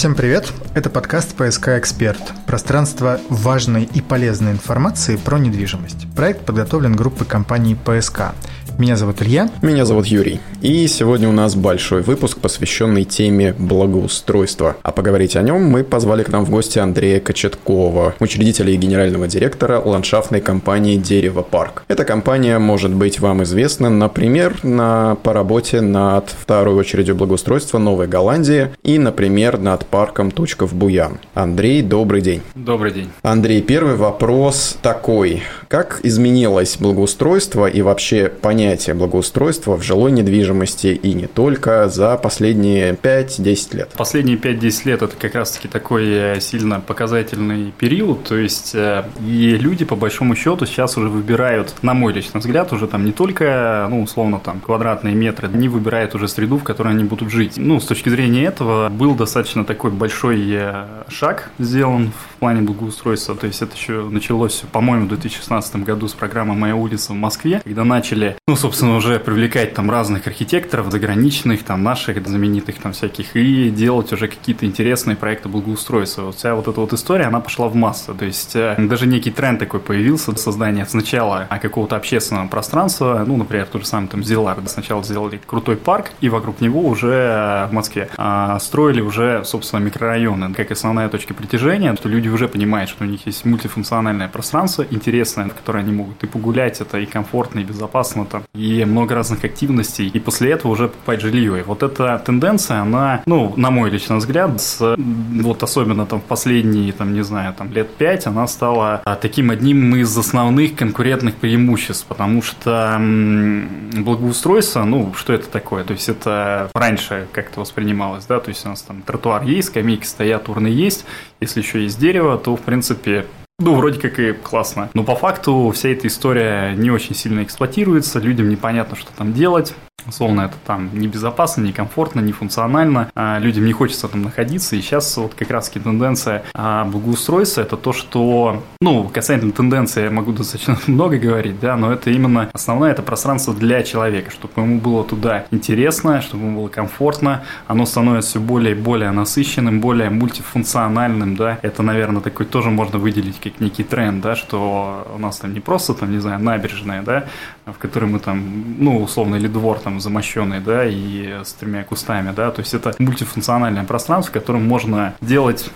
Всем привет! Это подкаст «ПСК Эксперт» – пространство важной и полезной информации про недвижимость. Проект подготовлен группой компании «ПСК». Меня зовут Илья. Меня зовут Юрий. И сегодня у нас большой выпуск, посвященный теме благоустройства. А поговорить о нем мы позвали к нам в гости Андрея Кочеткова, учредителя и генерального директора ландшафтной компании «Дерево Парк». Эта компания может быть вам известна, например, на, по работе над второй очередью благоустройства Новой Голландии и, например, над парком «Точка в Буян». Андрей, добрый день. Добрый день. Андрей, первый вопрос такой. Как изменилось благоустройство и вообще понятие понятие благоустройства в жилой недвижимости и не только за последние 5-10 лет? Последние 5-10 лет это как раз-таки такой э, сильно показательный период, то есть э, и люди по большому счету сейчас уже выбирают, на мой личный взгляд, уже там не только, ну, условно, там, квадратные метры, они выбирают уже среду, в которой они будут жить. Ну, с точки зрения этого был достаточно такой большой э, шаг сделан в плане благоустройства, то есть это еще началось, по-моему, в 2016 году с программы «Моя улица» в Москве, когда начали, ну, собственно, уже привлекать там разных архитекторов, заграничных, там, наших знаменитых там всяких, и делать уже какие-то интересные проекты благоустройства. Вот вся вот эта вот история, она пошла в массу. То есть э, даже некий тренд такой появился, создание сначала какого-то общественного пространства, ну, например, тот же самый там Зилар, сначала сделали крутой парк, и вокруг него уже э, в Москве а, строили уже, собственно, микрорайоны, как основная точка притяжения, что люди уже понимают, что у них есть мультифункциональное пространство интересное, в которое они могут и погулять, это и комфортно, и безопасно, там, и много разных активностей, и после этого уже покупать жилье. И вот эта тенденция, она, ну, на мой личный взгляд, с, вот особенно там в последние, там, не знаю, там лет пять, она стала а, таким одним из основных конкурентных преимуществ, потому что благоустройство, ну, что это такое? То есть это раньше как-то воспринималось, да, то есть у нас там тротуар есть, скамейки стоят, урны есть, если еще есть дерево, то, в принципе, ну, вроде как и классно. Но по факту вся эта история не очень сильно эксплуатируется, людям непонятно, что там делать. Условно, это там небезопасно, некомфортно, нефункционально, а людям не хочется там находиться. И сейчас вот как раз тенденция а, благоустройства – это то, что, ну, касательно тенденции я могу достаточно много говорить, да, но это именно основное, это пространство для человека, чтобы ему было туда интересно, чтобы ему было комфортно, оно становится все более и более насыщенным, более мультифункциональным, да, это, наверное, такой тоже можно выделить как некий тренд, да, что у нас там не просто, там, не знаю, набережная, да, в которой мы там, ну, условно, или двор там замощенный, да, и с тремя кустами, да, то есть это мультифункциональное пространство, в котором можно делать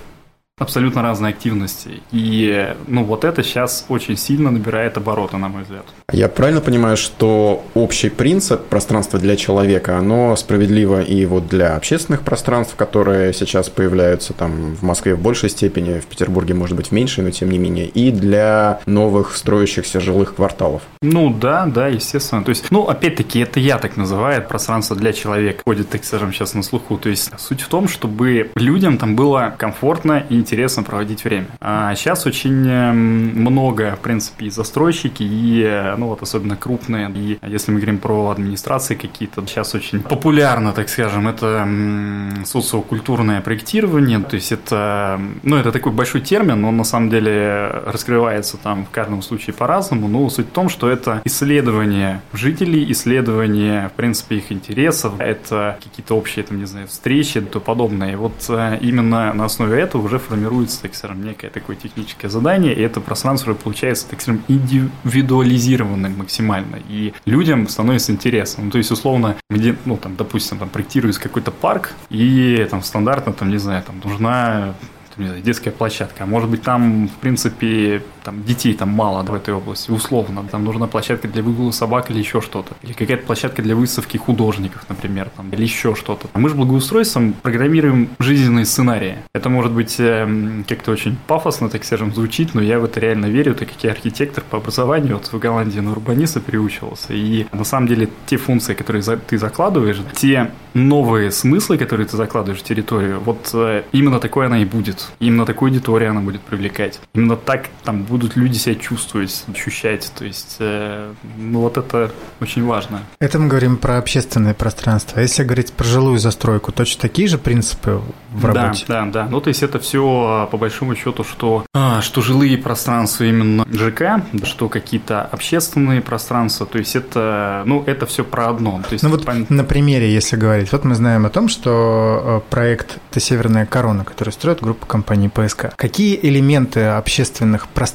абсолютно разные активности. И ну, вот это сейчас очень сильно набирает обороты, на мой взгляд. Я правильно понимаю, что общий принцип пространства для человека, оно справедливо и вот для общественных пространств, которые сейчас появляются там в Москве в большей степени, в Петербурге, может быть, в меньшей, но тем не менее, и для новых строящихся жилых кварталов? Ну да, да, естественно. То есть, ну, опять-таки, это я так называю, пространство для человека. Ходит, так скажем, сейчас на слуху. То есть, суть в том, чтобы людям там было комфортно и интересно проводить время. А сейчас очень много, в принципе, и застройщики, и, ну вот, особенно крупные, и если мы говорим про администрации какие-то, сейчас очень популярно, так скажем, это социокультурное проектирование, то есть это, ну, это такой большой термин, он на самом деле раскрывается там в каждом случае по-разному, но суть в том, что это исследование жителей, исследование, в принципе, их интересов, это какие-то общие, там, не знаю, встречи и тому подобное. И вот э, именно на основе этого уже формируется, так скажем, некое такое техническое задание, и это пространство получается, так скажем, индивидуализированным максимально, и людям становится интересно. Ну, то есть, условно, где, ну, там, допустим, там проектируется какой-то парк, и там стандартно, там, не знаю, там нужна детская площадка. А может быть, там, в принципе, там детей там мало в этой области, условно. Там нужна площадка для выгула собак или еще что-то. Или какая-то площадка для выставки художников, например, там, или еще что-то. А мы же благоустройством программируем жизненные сценарии. Это может быть э, как-то очень пафосно, так скажем, звучит, но я в это реально верю, так как я архитектор по образованию, вот в Голландии на урбаниста переучивался. И на самом деле те функции, которые ты закладываешь, те новые смыслы, которые ты закладываешь в территорию, вот э, именно такое она и будет. Именно такую аудиторию она будет привлекать. Именно так там будут люди себя чувствовать, ощущать. То есть, э, ну вот это очень важно. Это мы говорим про общественное пространство. А если говорить про жилую застройку, точно такие же принципы в работе? Да, да, да. Ну, то есть это все по большому счету, что, а, что жилые пространства именно ЖК, что какие-то общественные пространства. То есть это, ну, это все про одно. То есть, ну вот по... на примере, если говорить. Вот мы знаем о том, что э, проект проекта «Северная корона», который строит группа компании ПСК. Какие элементы общественных пространств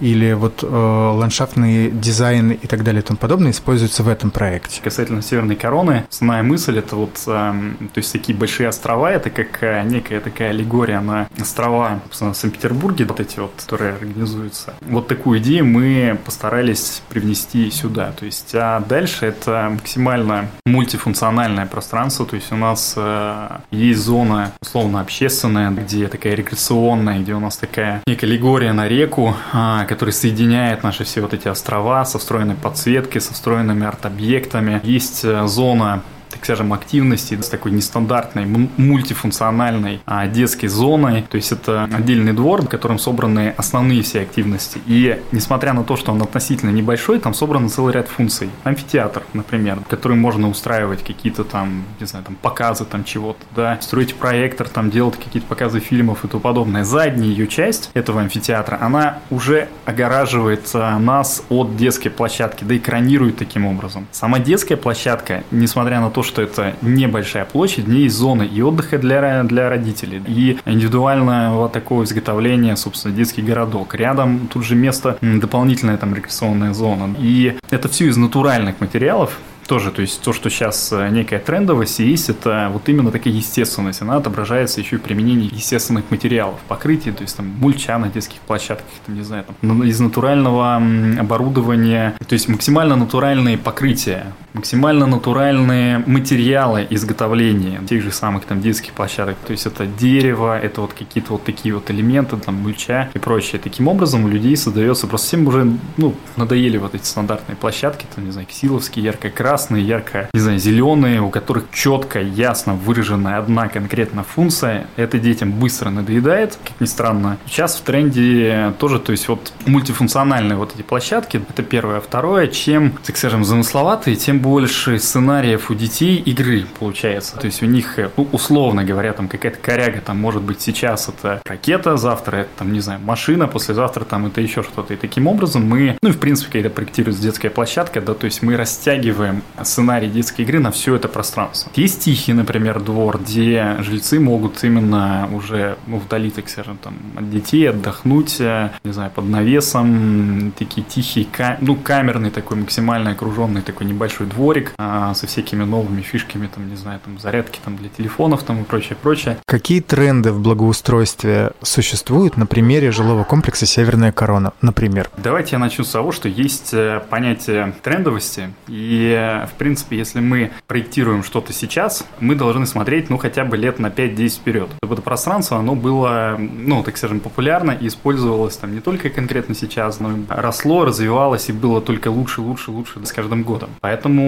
или вот э, ландшафтные дизайны и так далее и тому подобное используются в этом проекте? Касательно «Северной короны», основная мысль – это вот, э, то есть такие большие острова, это как э, некая такая аллегория на острова в Санкт-Петербурге, вот эти вот, которые организуются. Вот такую идею мы постарались привнести сюда. То есть, а дальше это максимально мультифункциональное пространство, то есть у нас э, есть зона условно общественная, где такая рекреационная, где у нас такая некая аллегория на реку, э, которая соединяет наши все вот эти острова со встроенной подсветкой, со встроенными арт-объектами. Есть э, зона скажем, активности с такой нестандартной, мультифункциональной а, детской зоной. То есть это отдельный двор, в котором собраны основные все активности. И несмотря на то, что он относительно небольшой, там собран целый ряд функций. Амфитеатр, например, в котором можно устраивать какие-то там, не знаю, там показы там чего-то, да, строить проектор, там делать какие-то показы фильмов и тому подобное. Задняя ее часть этого амфитеатра, она уже огораживает а, нас от детской площадки, да экранирует таким образом. Сама детская площадка, несмотря на то, то, что это небольшая площадь, есть зоны и отдыха для, для родителей, и индивидуального такого изготовления, собственно, детский городок. Рядом тут же место, дополнительная там рекреационная зона. И это все из натуральных материалов, тоже, то есть то, что сейчас э, некая трендовость есть, это вот именно такая естественность, она отображается еще и в применении естественных материалов, покрытий, то есть там мульча на детских площадках, там, не знаю, там, из натурального оборудования, то есть максимально натуральные покрытия, максимально натуральные материалы изготовления тех же самых там детских площадок, то есть это дерево, это вот какие-то вот такие вот элементы, там мульча и прочее. Таким образом у людей создается просто всем уже, ну, надоели вот эти стандартные площадки, там, не знаю, ксиловские, ярко-красные, красные, ярко, не знаю, зеленые, у которых четко, ясно выраженная одна конкретная функция. Это детям быстро надоедает, как ни странно. Сейчас в тренде тоже, то есть вот мультифункциональные вот эти площадки, это первое. Второе, чем, так скажем, замысловатые, тем больше сценариев у детей игры получается. То есть у них, ну, условно говоря, там какая-то коряга, там может быть сейчас это ракета, завтра это там, не знаю, машина, послезавтра там это еще что-то. И таким образом мы, ну в принципе, когда проектируется детская площадка, да, то есть мы растягиваем сценарий детской игры на все это пространство. Есть тихий, например, двор, где жильцы могут именно уже ну, вдали, так скажем, там, от детей отдохнуть, э, не знаю, под навесом, такие тихие, ну, камерный такой максимально окруженный такой небольшой дворик а, со всякими новыми фишками, там, не знаю, там, зарядки там для телефонов там и прочее, прочее. Какие тренды в благоустройстве существуют на примере жилого комплекса «Северная корона», например? Давайте я начну с того, что есть э, понятие трендовости, и в принципе, если мы проектируем что-то сейчас, мы должны смотреть, ну, хотя бы лет на 5-10 вперед. Чтобы это пространство, оно было, ну, так скажем, популярно и использовалось там не только конкретно сейчас, но и росло, развивалось и было только лучше, лучше, лучше с каждым годом. Поэтому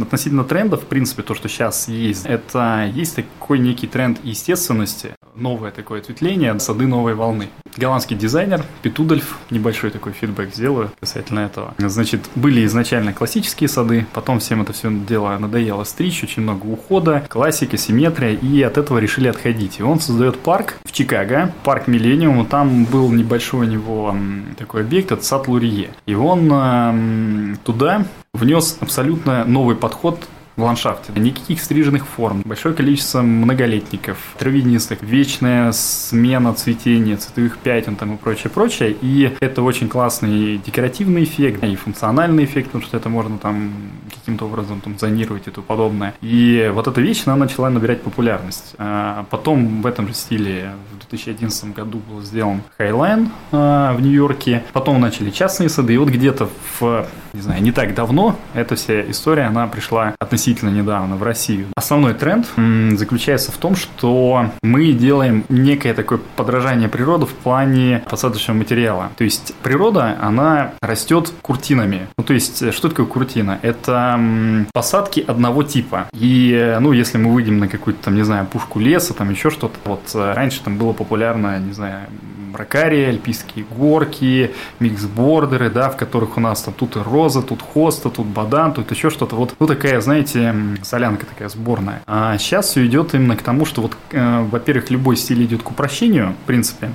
относительно трендов, в принципе, то, что сейчас есть, это есть такой некий тренд естественности, новое такое ответвление, сады новой волны. Голландский дизайнер Петудольф, небольшой такой фидбэк сделаю касательно этого. Значит, были изначально классические сады, потом всем это все дело надоело стричь, очень много ухода, классика, симметрия, и от этого решили отходить. И он создает парк в Чикаго, парк Миллениум, там был небольшой у него такой объект, это сад Лурье. И он туда внес абсолютно новый подход в ландшафте. Никаких стриженных форм, большое количество многолетников, травянистых, вечная смена цветения, цветовых пятен там и прочее, прочее. И это очень классный декоративный эффект и функциональный эффект, потому что это можно там каким-то образом там зонировать и тому подобное. И вот эта вещь, она начала набирать популярность. А потом в этом же стиле в 2011 году был сделан Highline а, в Нью-Йорке. Потом начали частные сады. И вот где-то в, не знаю, не так давно эта вся история, она пришла относительно недавно в Россию. Основной тренд заключается в том, что мы делаем некое такое подражание природы в плане посадочного материала. То есть природа, она растет куртинами. Ну, то есть, что такое куртина? Это посадки одного типа. И, ну, если мы выйдем на какую-то там, не знаю, пушку леса, там еще что-то, вот э, раньше там было популярно, не знаю, бракарии, альпийские горки, миксбордеры, да, в которых у нас там тут и роза, тут хоста, тут бадан, тут еще что-то. Вот ну, такая, знаете, солянка такая сборная. А сейчас все идет именно к тому, что вот, э, во-первых, любой стиль идет к упрощению, в принципе.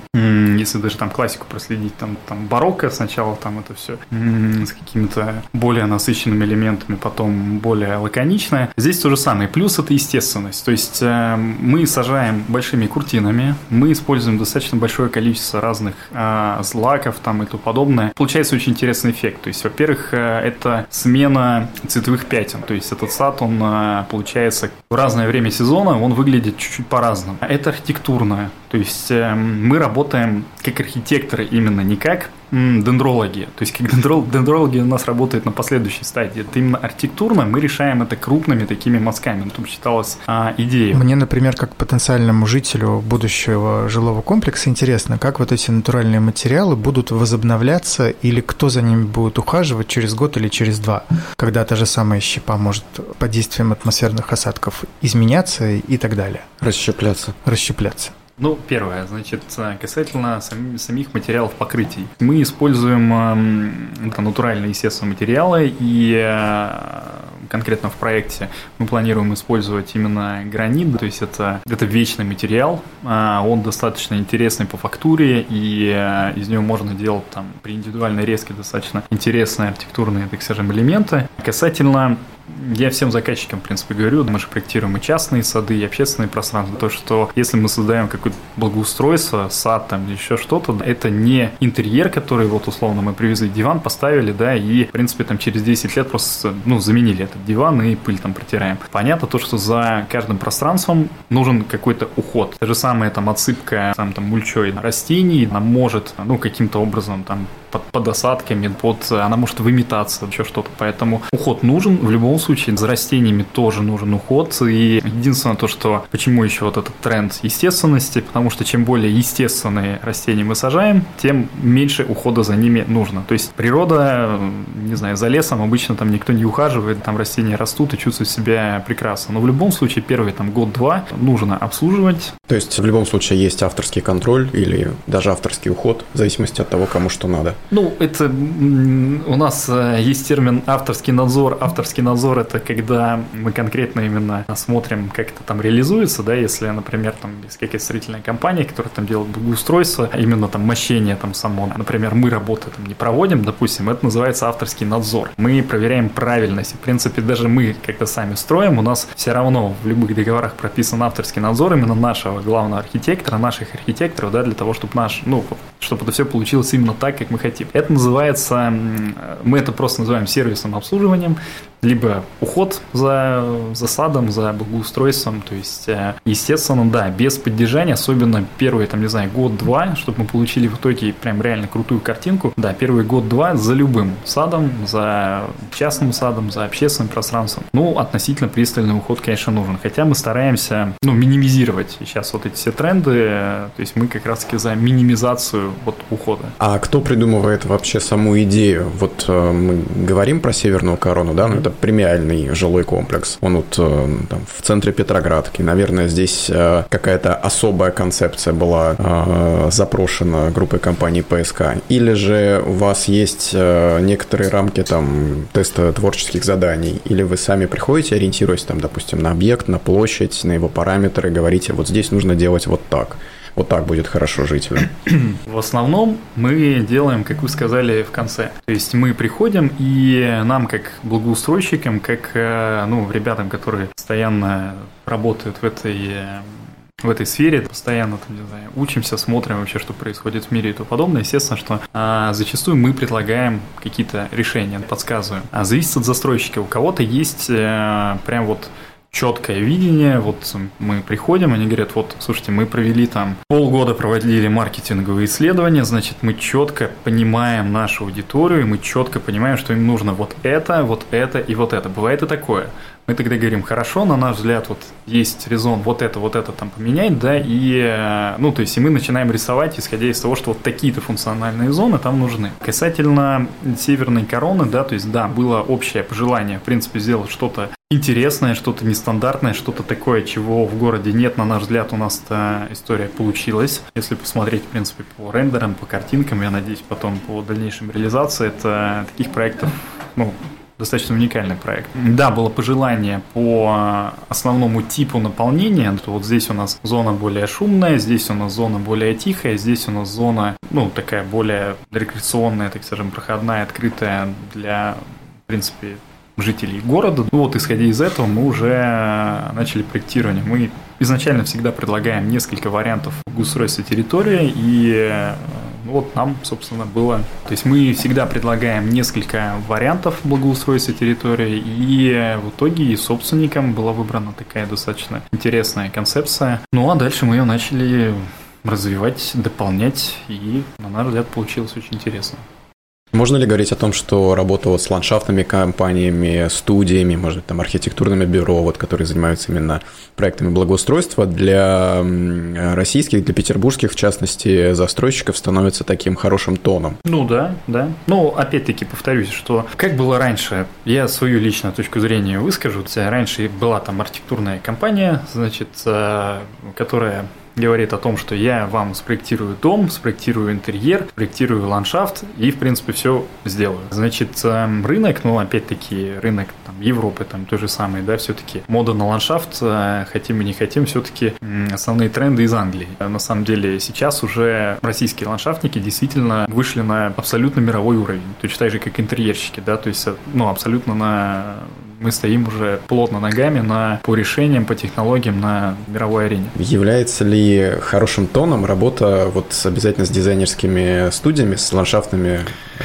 Если даже там классику проследить, там, там барокко сначала, там это все с какими-то более насыщенными элементами, потом более лаконичное. Здесь то же самое. Плюс это естественность. То есть э, мы сажаем большими куртинами, мы используем достаточно большое количество разных э, злаков там и тому подобное. Получается очень интересный эффект. То есть, во-первых, э, это смена цветовых пятен. То есть этот сад, он э, получается в разное время сезона, он выглядит чуть-чуть по-разному. Это архитектурное. То есть э, мы работаем как архитекторы именно, не как дендрологи. То есть как дендрол, дендрологи у нас работают на последующей стадии. Это именно архитектурно мы решаем это крупными такими мазками. Тут считалось а, идеей. Мне, например, как потенциальному жителю будущего жилого комплекса интересно, как вот эти натуральные материалы будут возобновляться или кто за ними будет ухаживать через год или через два, когда та же самая щепа может под действием атмосферных осадков изменяться и так далее. Расщепляться. Расщепляться. Ну, первое, значит, касательно самих материалов покрытий. Мы используем э, натуральные, естественно, материалы, и э, конкретно в проекте мы планируем использовать именно гранит, то есть это, это вечный материал, э, он достаточно интересный по фактуре, и э, из него можно делать там при индивидуальной резке достаточно интересные архитектурные, так скажем, элементы. Касательно я всем заказчикам, в принципе, говорю, мы же проектируем и частные сады, и общественные пространства, то, что если мы создаем какое-то благоустройство, сад там, еще что-то, это не интерьер, который вот условно мы привезли диван, поставили, да, и, в принципе, там через 10 лет просто, ну, заменили этот диван и пыль там протираем. Понятно то, что за каждым пространством нужен какой-то уход. Та же самая там отсыпка там, там мульчой растений, она может, ну, каким-то образом там под, под осадками, под, она может выметаться, еще что-то. Поэтому уход нужен. В любом случае, за растениями тоже нужен уход. И единственное то, что почему еще вот этот тренд естественности, потому что чем более естественные растения мы сажаем, тем меньше ухода за ними нужно. То есть природа, не знаю, за лесом обычно там никто не ухаживает, там растения растут и чувствуют себя прекрасно. Но в любом случае первый там год-два нужно обслуживать. То есть в любом случае есть авторский контроль или даже авторский уход, в зависимости от того, кому что надо. Ну, это у нас э, есть термин авторский надзор. Авторский надзор это когда мы конкретно именно смотрим, как это там реализуется, да, если, например, там есть какая-то строительная компания, которая там делает благоустройство, именно там мощение там само, например, мы работы там не проводим, допустим, это называется авторский надзор. Мы проверяем правильность. В принципе, даже мы, когда сами строим, у нас все равно в любых договорах прописан авторский надзор именно нашего главного архитектора, наших архитекторов, да, для того, чтобы наш, ну, чтобы это все получилось именно так, как мы хотим. Это называется, мы это просто называем сервисным обслуживанием либо уход за, за садом, за благоустройством, то есть, э, естественно, да, без поддержания, особенно первые, там, не знаю, год-два, чтобы мы получили в итоге прям реально крутую картинку, да, первый год-два за любым садом, за частным садом, за общественным пространством, ну, относительно пристальный уход, конечно, нужен, хотя мы стараемся, ну, минимизировать сейчас вот эти все тренды, то есть мы как раз-таки за минимизацию вот ухода. А кто придумывает вообще саму идею? Вот э, мы говорим про Северную корону, да, но это премиальный жилой комплекс. Он вот э, там, в центре Петроградки. Наверное, здесь э, какая-то особая концепция была э, запрошена группой компании ПСК. Или же у вас есть некоторые рамки там теста творческих заданий, или вы сами приходите, ориентируясь там, допустим, на объект, на площадь, на его параметры, говорите, вот здесь нужно делать вот так вот так будет хорошо жителям? В основном мы делаем, как вы сказали в конце. То есть мы приходим, и нам, как благоустройщикам, как э, ну, ребятам, которые постоянно работают в этой в этой сфере, постоянно там, не знаю, учимся, смотрим вообще, что происходит в мире и тому подобное. Естественно, что а, зачастую мы предлагаем какие-то решения, подсказываем. А зависит от застройщика. У кого-то есть а, прям вот четкое видение. Вот мы приходим, они говорят, вот, слушайте, мы провели там полгода проводили маркетинговые исследования, значит, мы четко понимаем нашу аудиторию, мы четко понимаем, что им нужно вот это, вот это и вот это. Бывает и такое. Мы тогда говорим, хорошо, на наш взгляд, вот есть резон вот это, вот это там поменять, да, и, э, ну, то есть, и мы начинаем рисовать, исходя из того, что вот такие-то функциональные зоны там нужны. Касательно северной короны, да, то есть, да, было общее пожелание, в принципе, сделать что-то интересное, что-то нестандартное, что-то такое, чего в городе нет, на наш взгляд, у нас эта история получилась. Если посмотреть, в принципе, по рендерам, по картинкам, я надеюсь, потом по дальнейшим реализации, это таких проектов, ну, достаточно уникальный проект. Да, было пожелание по основному типу наполнения. Вот здесь у нас зона более шумная, здесь у нас зона более тихая, здесь у нас зона, ну, такая более рекреационная, так скажем, проходная, открытая для, в принципе, жителей города. Ну вот, исходя из этого, мы уже начали проектирование. Мы изначально всегда предлагаем несколько вариантов устройства территории, и ну вот нам, собственно, было... То есть мы всегда предлагаем несколько вариантов благоустройства территории, и в итоге и собственникам была выбрана такая достаточно интересная концепция. Ну а дальше мы ее начали развивать, дополнять, и, на наш взгляд, получилось очень интересно. Можно ли говорить о том, что работа вот с ландшафтными компаниями, студиями, может быть, там архитектурными бюро, вот, которые занимаются именно проектами благоустройства, для российских, для петербургских, в частности, застройщиков становится таким хорошим тоном? Ну да, да. Ну, опять-таки повторюсь, что как было раньше, я свою личную точку зрения выскажу. Раньше была там архитектурная компания, значит, э, которая говорит о том, что я вам спроектирую дом, спроектирую интерьер, спроектирую ландшафт и, в принципе, все сделаю. Значит, эм, рынок, ну, опять-таки, рынок там, Европы, там, той же самой, да, все-таки мода на ландшафт, э, хотим и не хотим, все-таки основные тренды из Англии. На самом деле, сейчас уже российские ландшафтники действительно вышли на абсолютно мировой уровень, точно так же, как интерьерщики, да, то есть, э, ну, абсолютно на мы стоим уже плотно ногами на, по решениям, по технологиям на мировой арене. Является ли хорошим тоном работа вот обязательно с дизайнерскими студиями, с ландшафтными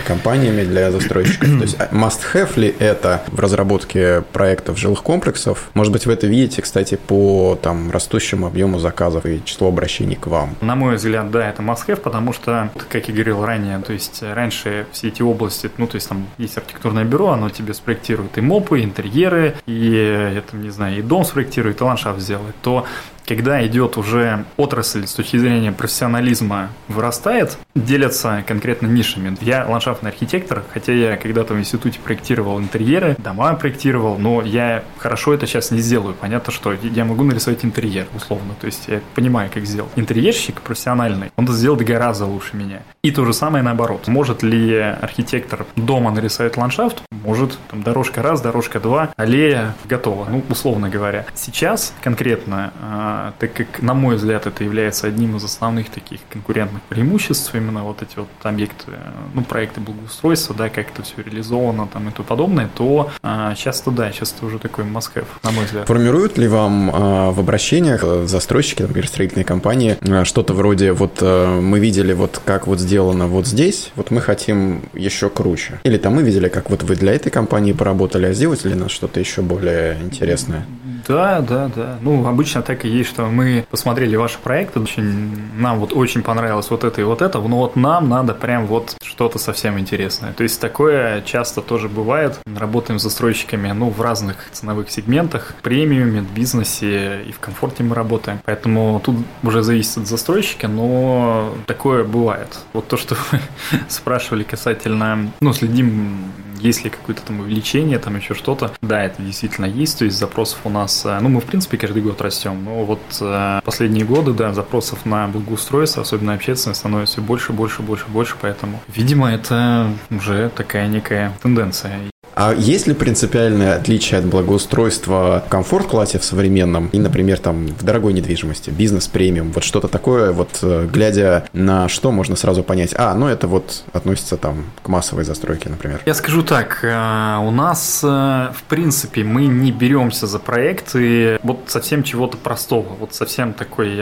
компаниями для застройщиков? То есть а, must-have ли это в разработке проектов жилых комплексов? Может быть, вы это видите, кстати, по там, растущему объему заказов и числу обращений к вам? На мой взгляд, да, это must-have, потому что, как я говорил ранее, то есть раньше все эти области, ну, то есть там есть архитектурное бюро, оно тебе спроектирует и мопы, и интерьеры, и, я там не знаю, и дом спроектирует, и ландшафт сделает, то когда идет уже отрасль с точки зрения профессионализма вырастает, делятся конкретно нишами. Я ландшафтный архитектор, хотя я когда-то в институте проектировал интерьеры, дома проектировал, но я хорошо это сейчас не сделаю. Понятно, что я могу нарисовать интерьер, условно. То есть я понимаю, как сделать. Интерьерщик профессиональный, он это сделает гораздо лучше меня. И то же самое наоборот. Может ли архитектор дома нарисовать ландшафт? Может. Там дорожка раз, дорожка два, аллея готова, ну, условно говоря. Сейчас конкретно а, так как, на мой взгляд, это является одним из основных таких конкурентных преимуществ, именно вот эти вот объекты, ну, проекты благоустройства, да, как это все реализовано там и тому подобное, то а, часто, да, сейчас это уже такой must на мой взгляд. Формируют ли вам а, в обращениях э, застройщики, например, строительные компании, а, что-то вроде вот а, мы видели вот как вот сделано вот здесь, вот мы хотим еще круче. Или там мы видели, как вот вы для этой компании поработали, а сделать ли нас что-то еще более интересное? Да, да, да. Ну, обычно так и есть, что мы посмотрели ваши проекты, очень, нам вот очень понравилось вот это и вот это, но вот нам надо прям вот что-то совсем интересное. То есть такое часто тоже бывает. Работаем с застройщиками, ну, в разных ценовых сегментах, премиуме, бизнесе и в комфорте мы работаем. Поэтому тут уже зависит от застройщика, но такое бывает. Вот то, что вы спрашивали касательно, ну, следим есть ли какое-то там увеличение, там еще что-то. Да, это действительно есть, то есть запросов у нас, э, ну, мы в принципе каждый год растем, но вот э, последние годы, да, запросов на благоустройство, особенно общественность, становится больше, больше, больше, больше, поэтому, видимо, это уже такая некая тенденция. А есть ли принципиальное отличие от благоустройства комфорт-классе в современном и, например, там в дорогой недвижимости, бизнес-премиум, вот что-то такое, вот э, глядя на что можно сразу понять, а, ну это вот относится там к массовой застройке, например? Я скажу так, э, у нас, э, в принципе, мы не беремся за проекты вот совсем чего-то простого, вот совсем такой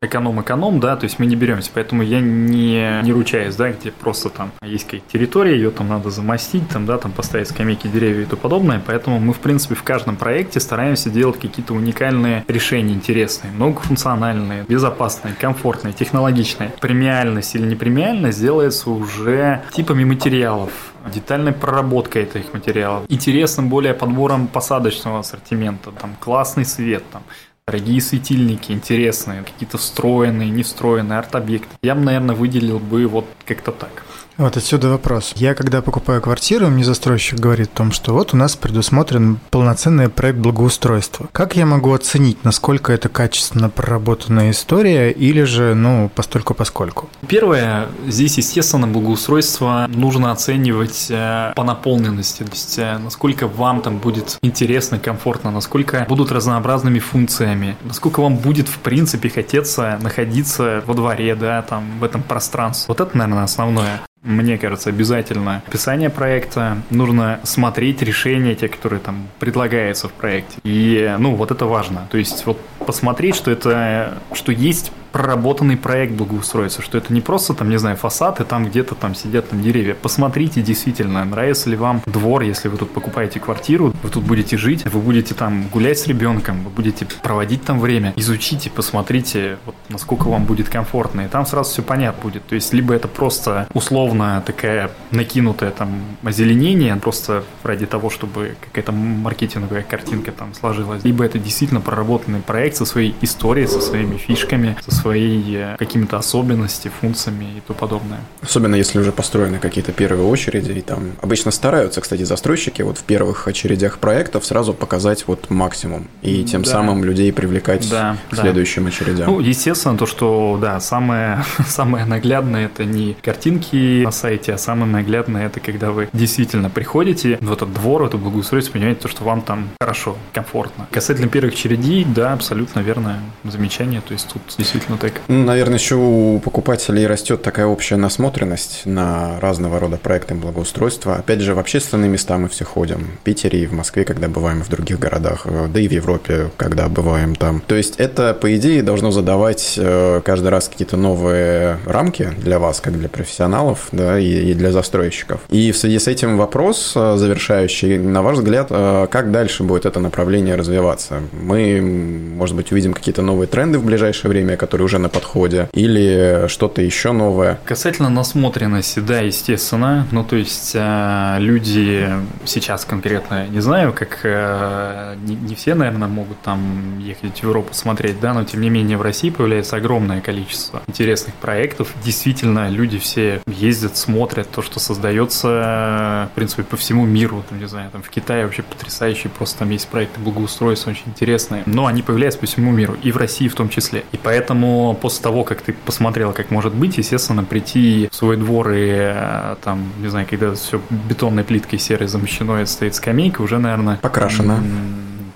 эконом-эконом, да, то есть мы не беремся, поэтому я не, не ручаюсь, да, где просто там есть какая-то территория, ее там надо замостить, там, да, там поставить скамейки, деревья и тому подобное, поэтому мы, в принципе, в каждом проекте стараемся делать какие-то уникальные решения интересные, многофункциональные, безопасные, комфортные, технологичные. Премиальность или непремиальность делается уже типами материалов, детальной проработкой этих материалов, интересным более подбором посадочного ассортимента, там классный свет, там Дорогие светильники, интересные, какие-то встроенные, не встроенные, арт-объекты. Я бы, наверное, выделил бы вот как-то так. Вот отсюда вопрос. Я, когда покупаю квартиру, мне застройщик говорит о том, что вот у нас предусмотрен полноценный проект благоустройства. Как я могу оценить, насколько это качественно проработанная история или же, ну, постольку поскольку? Первое, здесь, естественно, благоустройство нужно оценивать э, по наполненности, то есть э, насколько вам там будет интересно, комфортно, насколько будут разнообразными функциями, насколько вам будет, в принципе, хотеться находиться во дворе, да, там, в этом пространстве. Вот это, наверное, основное мне кажется, обязательно описание проекта. Нужно смотреть решения, те, которые там предлагаются в проекте. И, ну, вот это важно. То есть, вот посмотреть, что это, что есть проработанный проект благоустройства, что это не просто там, не знаю, фасад, и там где-то там сидят там деревья. Посмотрите действительно, нравится ли вам двор, если вы тут покупаете квартиру, вы тут будете жить, вы будете там гулять с ребенком, вы будете проводить там время. Изучите, посмотрите, вот, насколько вам будет комфортно, и там сразу все понятно будет. То есть, либо это просто условно такая накинутая там озеленение, просто ради того, чтобы какая-то маркетинговая картинка там сложилась, либо это действительно проработанный проект со своей историей, со своими фишками, со своими э, какими-то особенностями, функциями и тому подобное. Особенно если уже построены какие-то первые очереди, и там обычно стараются, кстати, застройщики вот в первых очередях проектов сразу показать вот максимум, и тем да. самым людей привлекать да, к да. следующим очередям. Ну, естественно, то, что, да, самое, самое наглядное это не картинки на сайте, а самое наглядное это когда вы действительно приходите в этот двор, в это благоустройство, понимаете, то, что вам там хорошо, комфортно. Касательно первых очередей, да, абсолютно верное замечание, то есть тут действительно действительно так. Ну, наверное, еще у покупателей растет такая общая насмотренность на разного рода проекты благоустройства. Опять же, в общественные места мы все ходим. В Питере и в Москве, когда бываем в других городах, э, да и в Европе, когда бываем там. То есть это, по идее, должно задавать э, каждый раз какие-то новые рамки для вас, как для профессионалов, да, и, и для застройщиков. И в связи с этим вопрос э, завершающий, на ваш взгляд, как дальше будет это направление развиваться? Мы, может быть, увидим какие-то новые тренды в ближайшее время, которые уже на подходе, или что-то еще новое? Касательно насмотренности, да, естественно. Ну, то есть э, люди сейчас конкретно, не знаю, как э, не, не все, наверное, могут там ехать в Европу смотреть, да, но тем не менее в России появляется огромное количество интересных проектов. Действительно, люди все ездят, смотрят то, что создается, в принципе, по всему миру, там, не знаю, там в Китае вообще потрясающие, просто там есть проекты благоустройства очень интересные, но они появляются по всему миру, и в России в том числе. И поэтому Поэтому после того, как ты посмотрел, как может быть, естественно, прийти в свой двор и э, там, не знаю, когда все бетонной плиткой серой замещено, и стоит скамейка, уже, наверное... Покрашено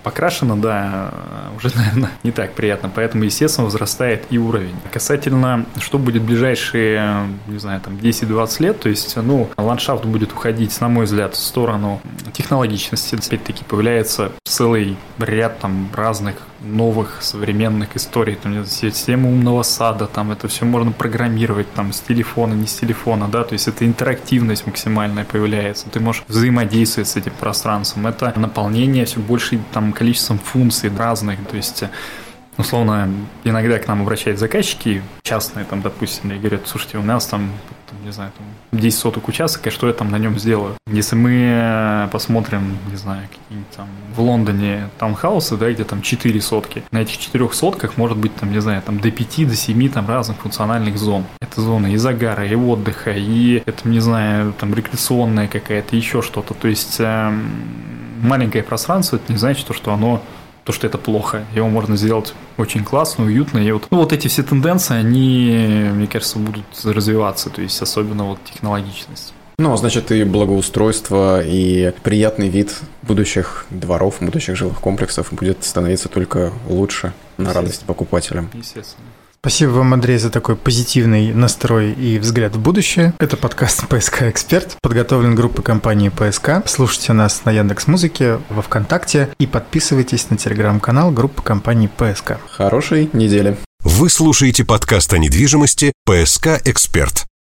покрашено, да, уже, наверное, не так приятно. Поэтому, естественно, возрастает и уровень. Касательно, что будет в ближайшие, не знаю, там 10-20 лет, то есть, ну, ландшафт будет уходить, на мой взгляд, в сторону технологичности. Опять-таки появляется целый ряд там разных новых современных историй, там система умного сада, там это все можно программировать там с телефона, не с телефона, да, то есть это интерактивность максимальная появляется, ты можешь взаимодействовать с этим пространством, это наполнение все больше там количеством функций разных, то есть условно, иногда к нам обращаются заказчики частные, там, допустим, и говорят, слушайте, у нас там не знаю, там 10 соток участок, и что я там на нем сделаю. Если мы посмотрим, не знаю, какие-нибудь там в Лондоне таунхаусы, да, где там 4 сотки, на этих 4 сотках может быть там, не знаю, там до 5, до 7 там разных функциональных зон. Это зоны и загара, и отдыха, и это, не знаю, там рекреационная какая-то, еще что-то. То есть эм, маленькое пространство, это не значит, что оно то, что это плохо. Его можно сделать очень классно, уютно. И вот, ну, вот эти все тенденции, они, мне кажется, будут развиваться, то есть особенно вот технологичность. Ну, а значит, и благоустройство, и приятный вид будущих дворов, будущих жилых комплексов будет становиться только лучше на радость покупателям. Естественно. Спасибо вам, Андрей, за такой позитивный настрой и взгляд в будущее. Это подкаст «ПСК Эксперт», подготовлен группой компании «ПСК». Слушайте нас на Яндекс Музыке, во Вконтакте и подписывайтесь на телеграм-канал группы компании «ПСК». Хорошей недели. Вы слушаете подкаст о недвижимости «ПСК Эксперт».